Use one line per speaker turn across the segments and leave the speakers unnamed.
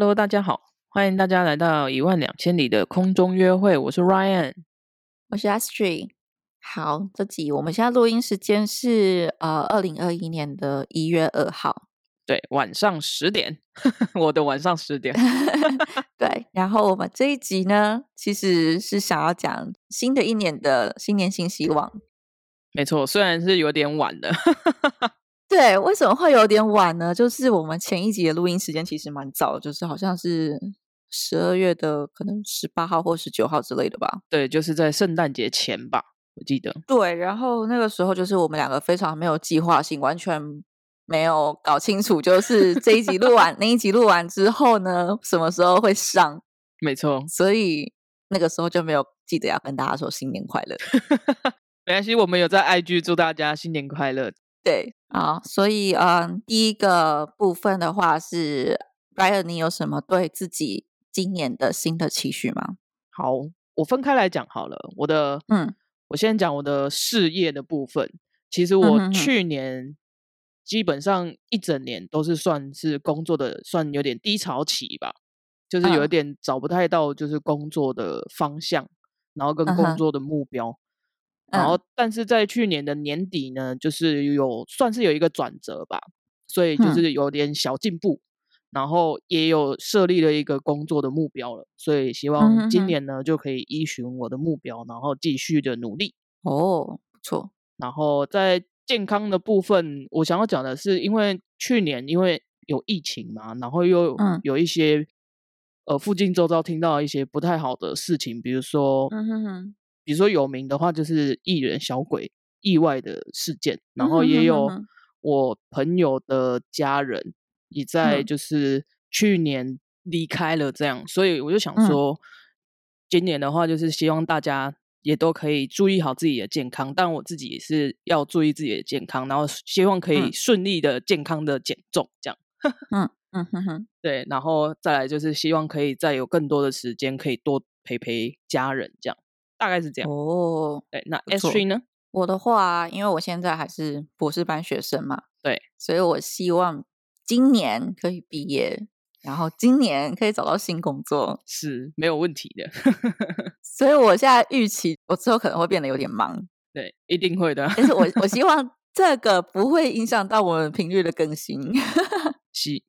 Hello，大家好，欢迎大家来到一万两千里的空中约会。我是 Ryan，
我是 Astrid。好，这集我们现在录音时间是呃二零二一年的一月二号，
对，晚上十点，我的晚上十点。
对，然后我们这一集呢，其实是想要讲新的一年的新年新希望。
没错，虽然是有点晚了。
对，为什么会有点晚呢？就是我们前一集的录音时间其实蛮早，就是好像是十二月的可能十八号或十九号之类的吧。
对，就是在圣诞节前吧，我记得。
对，然后那个时候就是我们两个非常没有计划性，完全没有搞清楚，就是这一集录完，那一集录完之后呢，什么时候会上？
没错，
所以那个时候就没有记得要跟大家说新年快乐。
没关系，我们有在 IG 祝大家新年快乐。
对，啊，所以嗯，第一个部分的话是，Ryan，你有什么对自己今年的新的期许吗？
好，我分开来讲好了。我的，嗯，我先讲我的事业的部分。其实我去年基本上一整年都是算是工作的，算有点低潮期吧，就是有一点找不太到就是工作的方向，然后跟工作的目标。然后，但是在去年的年底呢，就是有算是有一个转折吧，所以就是有点小进步，然后也有设立了一个工作的目标了，所以希望今年呢就可以依循我的目标，然后继续的努力。
哦，不错。
然后在健康的部分，我想要讲的是，因为去年因为有疫情嘛，然后又有一些呃附近周遭听到一些不太好的事情，比如说。比如说有名的话，就是艺人小鬼意外的事件，然后也有我朋友的家人也在，就是去年离开了这样，所以我就想说，今年的话，就是希望大家也都可以注意好自己的健康，但我自己也是要注意自己的健康，然后希望可以顺利的健康的减重，这样。嗯嗯哼哼，对，然后再来就是希望可以再有更多的时间，可以多陪陪家人，这样。大概是这样哦。对，那 S three 呢？
我的话，因为我现在还是博士班学生嘛，
对，
所以我希望今年可以毕业，然后今年可以找到新工作，
是没有问题的。
所以我现在预期，我之后可能会变得有点忙，
对，一定会的。
但是我我希 望这个不会影响到我们频率的更新。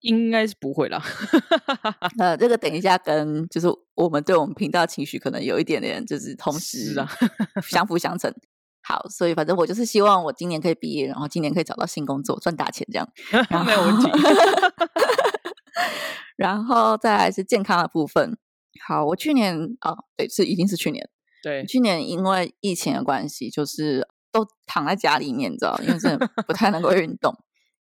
应该是不会啦。
呃，这个等一下跟就是我们对我们频道情绪可能有一点点就是同时
啊
相辅相成。好，所以反正我就是希望我今年可以毕业，然后今年可以找到新工作，赚大钱这样。
没有问题。
然后再来是健康的部分。好，我去年啊，对，是已经是去年。
对，
去年因为疫情的关系，就是都躺在家里面，你知道，因为真的不太能够运动。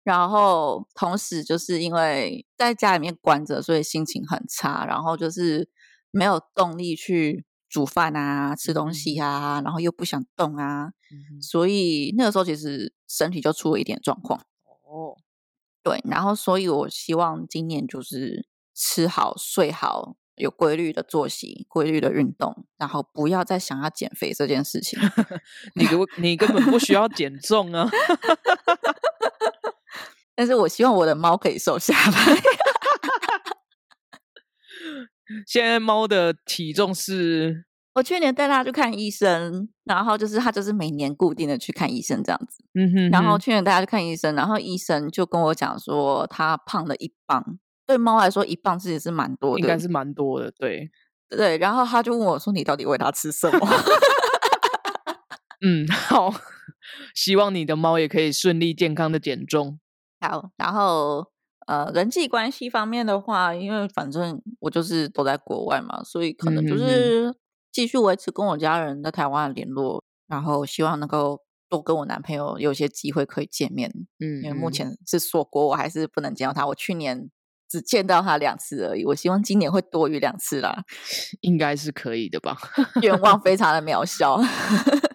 然后，同时就是因为在家里面关着，所以心情很差，然后就是没有动力去煮饭啊、吃东西啊，然后又不想动啊，所以那个时候其实身体就出了一点状况。哦，对，然后所以我希望今年就是吃好、睡好，有规律的作息、规律的运动，然后不要再想要减肥这件事情。
你根你根本不需要减重啊。
但是我希望我的猫可以瘦下来。
现在猫的体重是，
我去年带它去看医生，然后就是它就是每年固定的去看医生这样子。嗯哼。然后去年带它去看医生，然后医生就跟我讲说，它胖了一磅。对猫来说，一磅其实是蛮多的，
应该是蛮多的。对
对。然后他就问我说：“你到底喂它吃什么？”
嗯，好。希望你的猫也可以顺利健康的减重。
好，然后呃，人际关系方面的话，因为反正我就是都在国外嘛，所以可能就是继续维持跟我家人在台湾的联络，然后希望能够多跟我男朋友有些机会可以见面。嗯，因为目前是锁国，我还是不能见到他。我去年只见到他两次而已，我希望今年会多于两次啦。
应该是可以的吧？
愿望非常的渺小，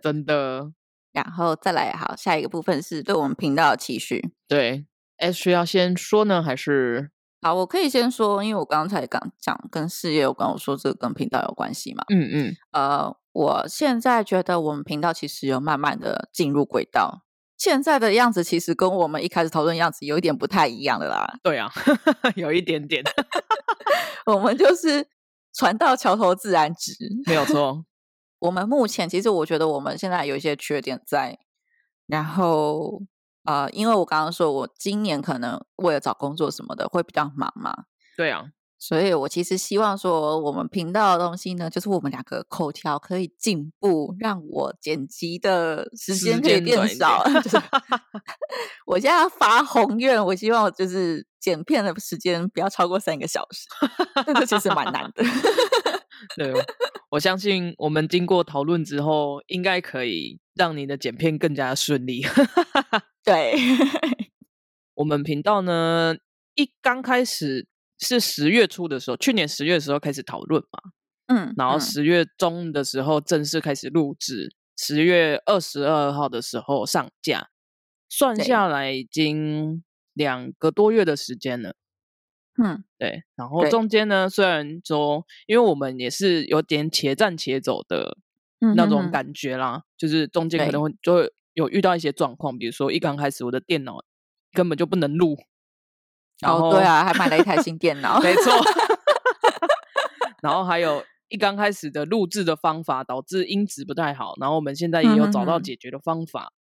真的。
然后再来，好，下一个部分是对我们频道的期许。
对。S 要先说呢，还是
好？我可以先说，因为我刚才刚讲跟事业有关，我说这个跟频道有关系嘛。嗯嗯。呃，我现在觉得我们频道其实有慢慢的进入轨道，现在的样子其实跟我们一开始讨论样子有一点不太一样的啦。
对啊，有一点点。
我们就是船到桥头自然直，
没有错。
我们目前其实我觉得我们现在有一些缺点在，然后呃，因为我刚刚说我今年可能为了找工作什么的会比较忙嘛。
对啊。
所以我其实希望说，我们频道的东西呢，就是我们两个口条可以进步，让我剪辑的时间可以变少。我现在发宏愿，我希望就是剪片的时间不要超过三个小时，这 其实蛮难的。
对，我相信我们经过讨论之后，应该可以让你的剪片更加顺利。
对，
我们频道呢，一刚开始。是十月初的时候，去年十月的时候开始讨论嘛，
嗯，
然后十月中的时候正式开始录制，十月二十二号的时候上架，算下来已经两个多月的时间了，
嗯，
对，然后中间呢，虽然说，因为我们也是有点且战且走的那种感觉啦，就是中间可能会就会有遇到一些状况，比如说一刚开始我的电脑根本就不能录。
哦，对啊，还买了一台 新电脑，
没错。然后还有一刚开始的录制的方法导致音质不太好，然后我们现在也有找到解决的方法。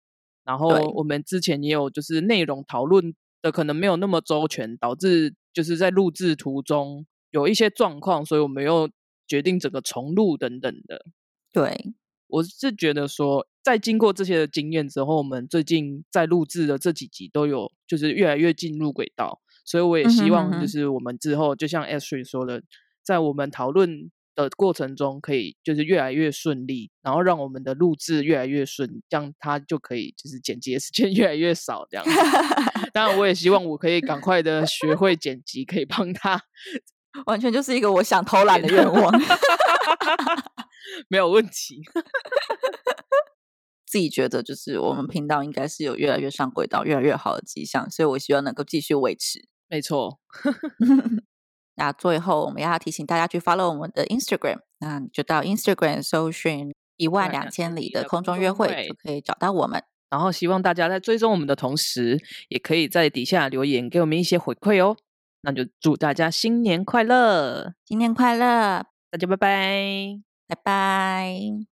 然后我们之前也有就是内容讨论的可能没有那么周全，导致就是在录制途中有一些状况，所以我们又决定整个重录等等的。
对，
我是觉得说，在经过这些的经验之后，我们最近在录制的这几集都有就是越来越进入轨道。所以我也希望，就是我们之后，就像 Ashley 说的，在我们讨论的过程中，可以就是越来越顺利，然后让我们的录制越来越顺，这样他就可以就是剪辑的时间 越来越少。这样，当然我也希望我可以赶快的学会剪辑，可以帮他。
完全就是一个我想偷懒的愿望，
没有问题。
自己觉得就是我们频道应该是有越来越上轨道、越来越好的迹象，所以我希望能够继续维持。
没错，
那最后我们要提醒大家去 follow 我们的 Instagram，那你就到 Instagram 搜寻一万两千里的空中约会，就可以找到我们。
然后希望大家在追踪我们的同时，也可以在底下留言给我们一些回馈哦。那就祝大家新年快乐，
新年快乐，
大家拜拜，
拜拜。